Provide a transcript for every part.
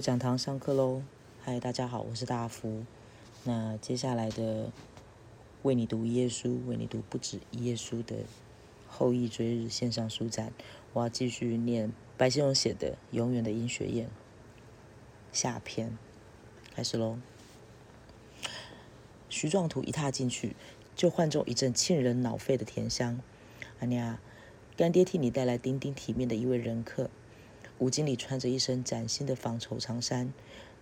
讲堂上课喽！嗨，大家好，我是大福。那接下来的为你读一页书，为你读不止一页书的后羿追日线上书展，我要继续念白先勇写的《永远的殷雪燕》下篇，开始喽。徐壮图一踏进去，就唤中一阵沁人脑肺的甜香。阿娘，干爹替你带来丁丁体面的一位人客。吴经理穿着一身崭新的纺绸长衫，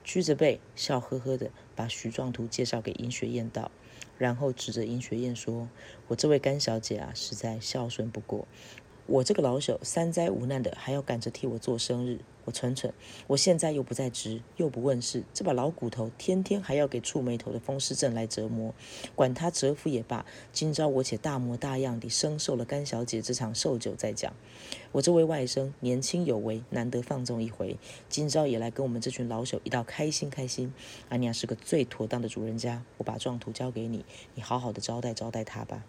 屈着背，笑呵呵的把徐壮图介绍给尹雪艳道，然后指着尹雪艳说：“我这位干小姐啊，实在孝顺不过。”我这个老朽三灾无难的，还要赶着替我做生日。我蠢蠢，我现在又不在职，又不问事，这把老骨头天天还要给触眉头的风湿症来折磨。管他折服也罢，今朝我且大模大样地生受了甘小姐这场寿酒再讲。我这位外甥年轻有为，难得放纵一回，今朝也来跟我们这群老朽一道开心开心。阿娘是个最妥当的主人家，我把状图交给你，你好好的招待招待他吧。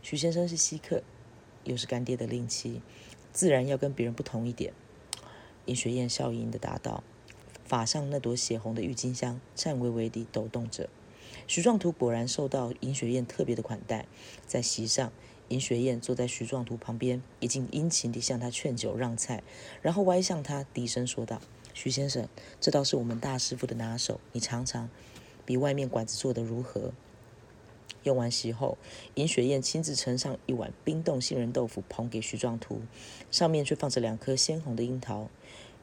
徐先生是稀客。又是干爹的令妻，自然要跟别人不同一点。尹雪燕笑盈盈的答道：“法上那朵血红的郁金香颤巍巍地抖动着。”徐壮图果然受到尹雪燕特别的款待，在席上，尹雪燕坐在徐壮图旁边，已经殷勤地向他劝酒让菜，然后歪向他低声说道：“徐先生，这倒是我们大师傅的拿手，你尝尝，比外面馆子做的如何？”用完席后，尹雪燕亲自盛上一碗冰冻杏仁豆腐，捧给徐壮图，上面却放着两颗鲜红的樱桃。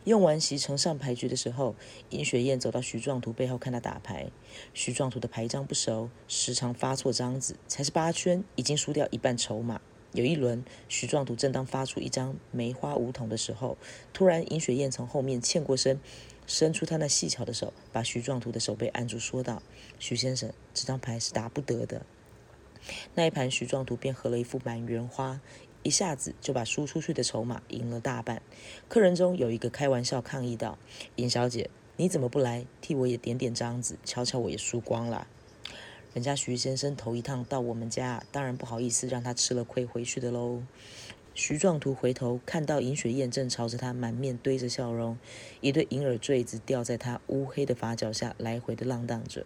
用完席呈上牌局的时候，尹雪燕走到徐壮图背后看他打牌。徐壮图的牌张不熟，时常发错张子，才是八圈，已经输掉一半筹码。有一轮，徐壮图正当发出一张梅花五筒的时候，突然尹雪燕从后面欠过身。伸出他那细巧的手，把徐壮图的手背按住，说道：“徐先生，这张牌是打不得的。”那一盘，徐壮图便合了一副满园花，一下子就把输出去的筹码赢了大半。客人中有一个开玩笑抗议道：“尹小姐，你怎么不来替我也点点张子？瞧瞧，我也输光了。人家徐先生头一趟到我们家，当然不好意思让他吃了亏回去的喽。”徐壮图回头看到尹雪燕正朝着他满面堆着笑容，一对银耳坠子吊在他乌黑的发角下来回的浪荡着。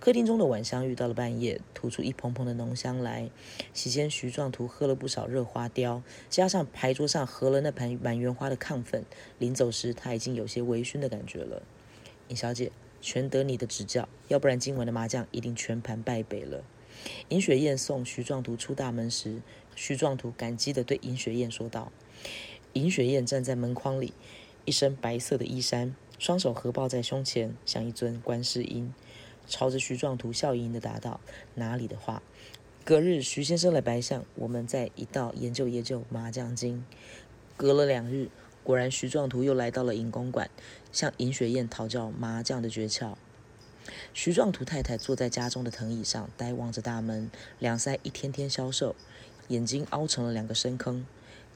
客厅中的晚香遇到了半夜，吐出一蓬蓬的浓香来。席间，徐壮图喝了不少热花雕，加上牌桌上合了那盘满园花的亢奋，临走时他已经有些微醺的感觉了。尹小姐，全得你的指教，要不然今晚的麻将一定全盘败北了。尹雪燕送徐壮图出大门时，徐壮图感激地对尹雪燕说道：“尹雪燕站在门框里，一身白色的衣衫，双手合抱在胸前，像一尊观世音，朝着徐壮图笑盈盈地答道：‘哪里的话。’隔日，徐先生来白相，我们在一道研究研究麻将经。隔了两日，果然徐壮图又来到了尹公馆，向尹雪燕讨教麻将的诀窍。”徐壮图太太坐在家中的藤椅上，呆望着大门，两腮一天天消瘦，眼睛凹成了两个深坑。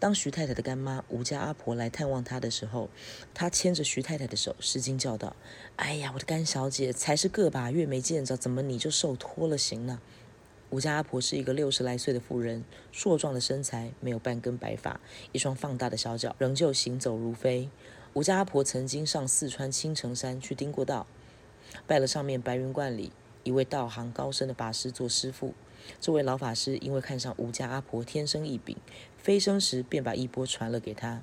当徐太太的干妈吴家阿婆来探望她的时候，她牵着徐太太的手，失惊叫道：“哎呀，我的干小姐，才是个把月没见着，怎么你就瘦脱了形了？”吴家阿婆是一个六十来岁的妇人，硕壮的身材，没有半根白发，一双放大的小脚，仍旧行走如飞。吴家阿婆曾经上四川青城山去盯过道。拜了上面白云观里一位道行高深的法师做师傅。这位老法师因为看上吴家阿婆天生异禀，飞升时便把衣钵传了给他。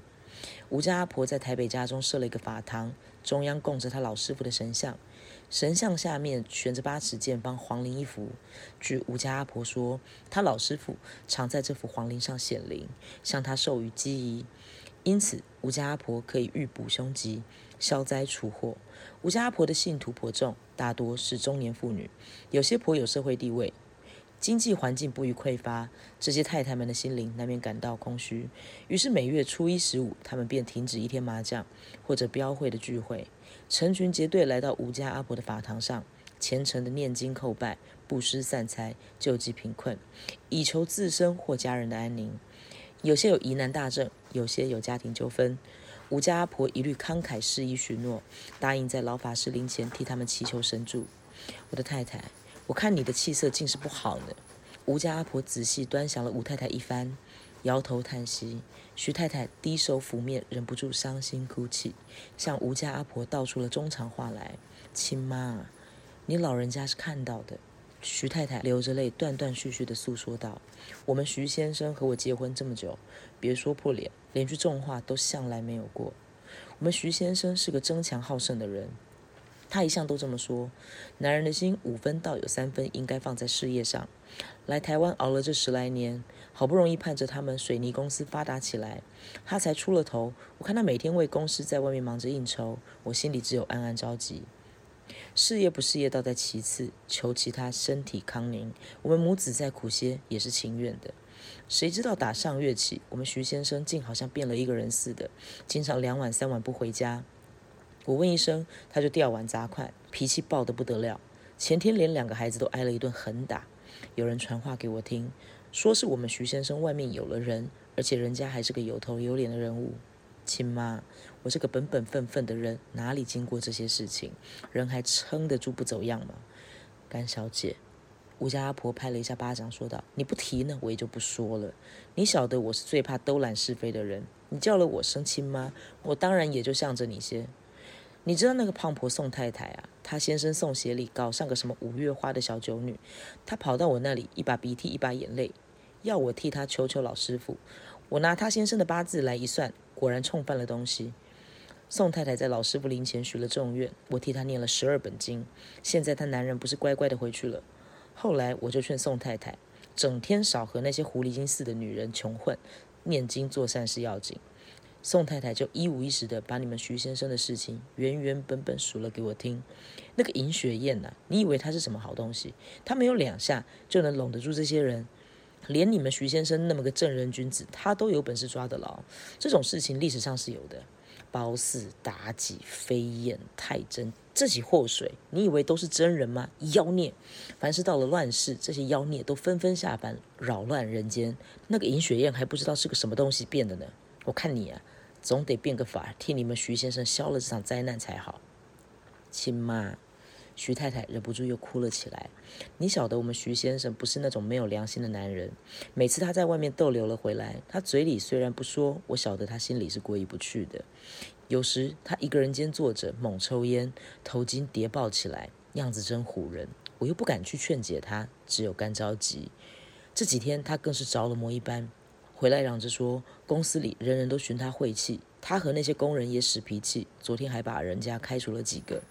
吴家阿婆在台北家中设了一个法堂，中央供着他老师傅的神像，神像下面悬着八尺见方黄灵一幅。据吴家阿婆说，他老师傅常在这幅黄灵上显灵，向他授予机宜，因此吴家阿婆可以预卜凶吉。消灾除祸。吴家阿婆的信徒颇众，大多是中年妇女，有些颇有社会地位，经济环境不予匮乏。这些太太们的心灵难免感到空虚，于是每月初一、十五，他们便停止一天麻将或者标会的聚会，成群结队来到吴家阿婆的法堂上，虔诚的念经叩拜、布施散财、救济贫困，以求自身或家人的安宁。有些有疑难大症，有些有家庭纠纷。吴家阿婆一律慷慨施以许诺，答应在老法师灵前替他们祈求神助。我的太太，我看你的气色竟是不好呢。吴家阿婆仔细端详了吴太太一番，摇头叹息。徐太太低首抚面，忍不住伤心哭泣，向吴家阿婆道出了衷肠话来：“亲妈，你老人家是看到的。”徐太太流着泪，断断续续地诉说道：“我们徐先生和我结婚这么久，别说破脸，连句重话都向来没有过。我们徐先生是个争强好胜的人。”他一向都这么说，男人的心五分到有三分应该放在事业上。来台湾熬了这十来年，好不容易盼着他们水泥公司发达起来，他才出了头。我看他每天为公司在外面忙着应酬，我心里只有暗暗着急。事业不事业倒在其次，求其他身体康宁，我们母子再苦些也是情愿的。谁知道打上月起，我们徐先生竟好像变了一个人似的，经常两晚三晚不回家。我问一声，他就掉碗砸筷，脾气暴得不得了。前天连两个孩子都挨了一顿狠打。有人传话给我听，说是我们徐先生外面有了人，而且人家还是个有头有脸的人物。亲妈，我这个本本分分的人，哪里经过这些事情，人还撑得住不走样吗？甘小姐，吴家阿婆拍了一下巴掌，说道：“你不提呢，我也就不说了。你晓得我是最怕兜揽是非的人，你叫了我生亲妈，我当然也就向着你些。”你知道那个胖婆宋太太啊？她先生宋协理搞上个什么五月花的小酒女，她跑到我那里，一把鼻涕一把眼泪，要我替她求求老师傅。我拿她先生的八字来一算，果然冲犯了东西。宋太太在老师傅灵前许了重愿，我替她念了十二本经。现在她男人不是乖乖的回去了。后来我就劝宋太太，整天少和那些狐狸精似的女人穷混，念经做善事要紧。宋太太就一五一十的把你们徐先生的事情原原本本数了给我听。那个尹雪燕呐，你以为她是什么好东西？她没有两下就能拢得住这些人，连你们徐先生那么个正人君子，她都有本事抓得牢。这种事情历史上是有的。褒姒、妲己、飞燕、太真这起祸水，你以为都是真人吗？妖孽！凡是到了乱世，这些妖孽都纷纷下凡扰乱人间。那个尹雪燕还不知道是个什么东西变的呢。我看你啊。总得变个法替你们徐先生消了这场灾难才好。亲妈，徐太太忍不住又哭了起来。你晓得我们徐先生不是那种没有良心的男人。每次他在外面逗留了回来，他嘴里虽然不说，我晓得他心里是过意不去的。有时他一个人间坐着，猛抽烟，头巾叠抱起来，样子真唬人。我又不敢去劝解他，只有干着急。这几天他更是着了魔一般。回来嚷着说，公司里人人都寻他晦气，他和那些工人也使脾气。昨天还把人家开除了几个。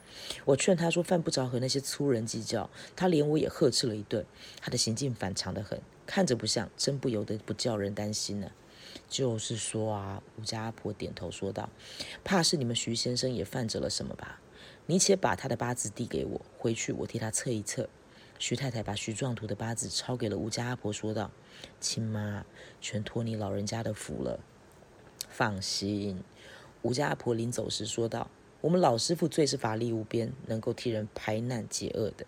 我劝他说，犯不着和那些粗人计较。他连我也呵斥了一顿。他的行径反常得很，看着不像，真不由得不叫人担心呢。就是说啊，吴家阿婆点头说道：“怕是你们徐先生也犯着了什么吧？你且把他的八字递给我，回去我替他测一测。”徐太太把徐壮图的八字抄给了吴家阿婆，说道：“亲妈，全托你老人家的福了。放心。”吴家阿婆临走时说道：“我们老师傅最是法力无边，能够替人排难解厄的。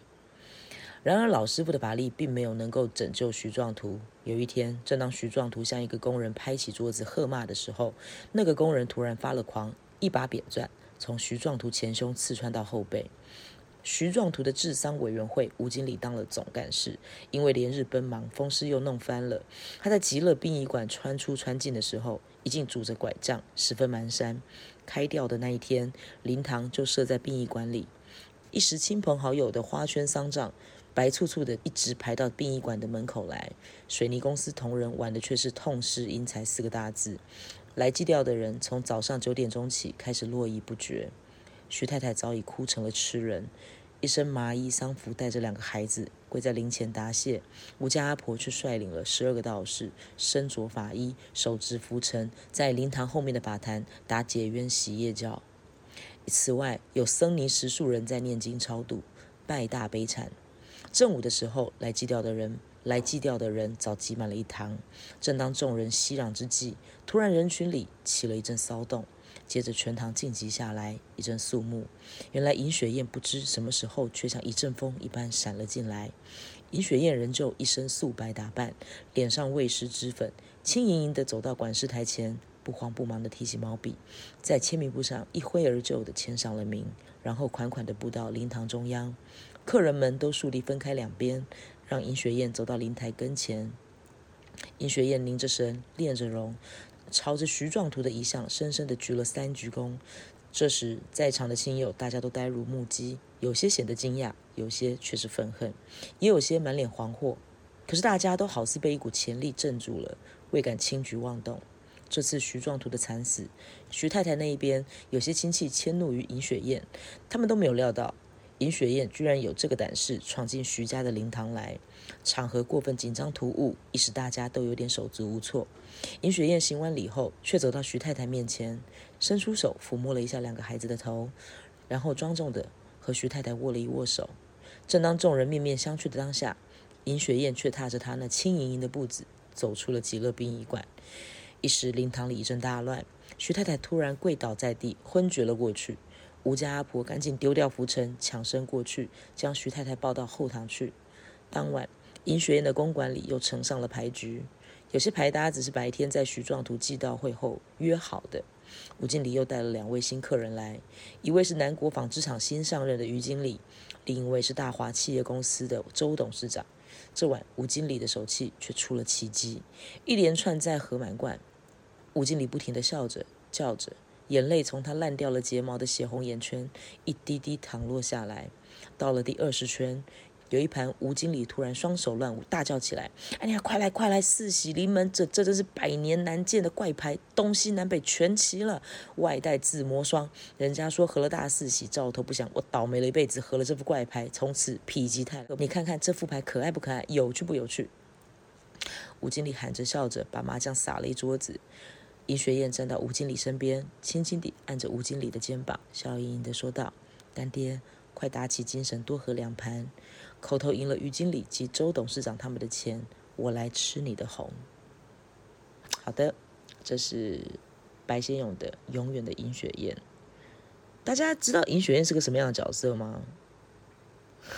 然而老师傅的法力并没有能够拯救徐壮图。有一天，正当徐壮图向一个工人拍起桌子喝骂的时候，那个工人突然发了狂，一把扁钻从徐壮图前胸刺穿到后背。”徐壮图的治丧委员会，吴经理当了总干事，因为连日奔忙，风湿又弄翻了。他在极乐殡仪馆穿出穿进的时候，已经拄着拐杖，十分蹒跚。开吊的那一天，灵堂就设在殡仪馆里，一时亲朋好友的花圈丧葬，白簇簇的一直排到殡仪馆的门口来。水泥公司同仁玩的却是痛失英才四个大字。来祭吊的人从早上九点钟起开始络绎不绝。徐太太早已哭成了痴人。一身麻衣丧服，带着两个孩子跪在灵前答谢。吴家阿婆却率领了十二个道士，身着法衣，手执拂尘，在灵堂后面的法坛打解冤洗业教。此外，有僧尼十数人在念经超度，拜大悲忏。正午的时候，来祭吊的人，来祭吊的人早挤满了一堂。正当众人熙攘之际，突然人群里起了一阵骚动。接着全堂静寂下来，一阵肃穆。原来尹雪燕不知什么时候，却像一阵风一般闪了进来。尹雪燕仍旧一身素白打扮，脸上未施脂粉，轻盈盈地走到管事台前，不慌不忙地提起毛笔，在签名簿上一挥而就地签上了名，然后款款地步到灵堂中央。客人们都竖立分开两边，让尹雪燕走到灵台跟前。尹雪燕凝着神，练着容，朝着徐壮图的遗像深深地鞠了三鞠躬。这时，在场的亲友大家都呆如木鸡，有些显得惊讶，有些却是愤恨，也有些满脸惶惑。可是大家都好似被一股潜力镇住了，未敢轻举妄动。这次徐壮图的惨死，徐太太那一边有些亲戚迁怒于尹雪燕，他们都没有料到。尹雪燕居然有这个胆识闯进徐家的灵堂来，场合过分紧张突兀，一时大家都有点手足无措。尹雪燕行完礼后，却走到徐太太面前，伸出手抚摸了一下两个孩子的头，然后庄重地和徐太太握了一握手。正当众人面面相觑的当下，尹雪燕却踏着她那轻盈盈的步子走出了极乐殡仪馆。一时灵堂里一阵大乱，徐太太突然跪倒在地，昏厥了过去。吴家阿婆赶紧丢掉浮尘，抢身过去，将徐太太抱到后堂去。当晚，银学院的公馆里又盛上了牌局，有些牌搭子是白天在徐壮图寄道会后约好的。吴经理又带了两位新客人来，一位是南国纺织厂新上任的于经理，另一位是大华企业公司的周董事长。这晚，吴经理的手气却出了奇迹，一连串在喝满罐。吴经理不停地笑着，叫着。眼泪从他烂掉了睫毛的血红眼圈一滴滴淌落下来。到了第二十圈，有一盘吴经理突然双手乱舞，大叫起来：“哎呀，快来快来！四喜临门，这这真是百年难见的怪牌，东西南北全齐了，外带自摸霜。人家说合了大四喜，兆头不祥。我倒霉了一辈子，合了这副怪牌，从此否极泰来。你看看这副牌可爱不可爱，有趣不有趣？”吴经理喊着笑着，把麻将撒了一桌子。尹雪燕站到吴经理身边，轻轻地按着吴经理的肩膀，笑盈盈地说道：“干爹，快打起精神，多喝两盘。口头赢了于经理及周董事长他们的钱，我来吃你的红。”好的，这是白先勇的《永远的尹雪燕》。大家知道尹雪燕是个什么样的角色吗？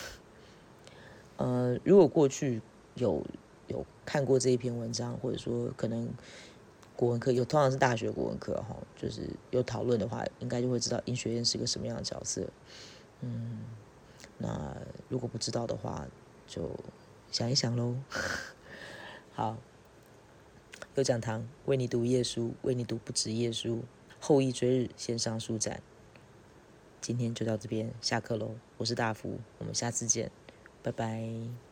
呃，如果过去有有看过这一篇文章，或者说可能。国文课有，通常是大学国文课哈，就是有讨论的话，应该就会知道尹学院是个什么样的角色。嗯，那如果不知道的话，就想一想喽。好，有讲堂为你读夜书，为你读不止夜书，后羿追日线上书展，今天就到这边下课喽。我是大福，我们下次见，拜拜。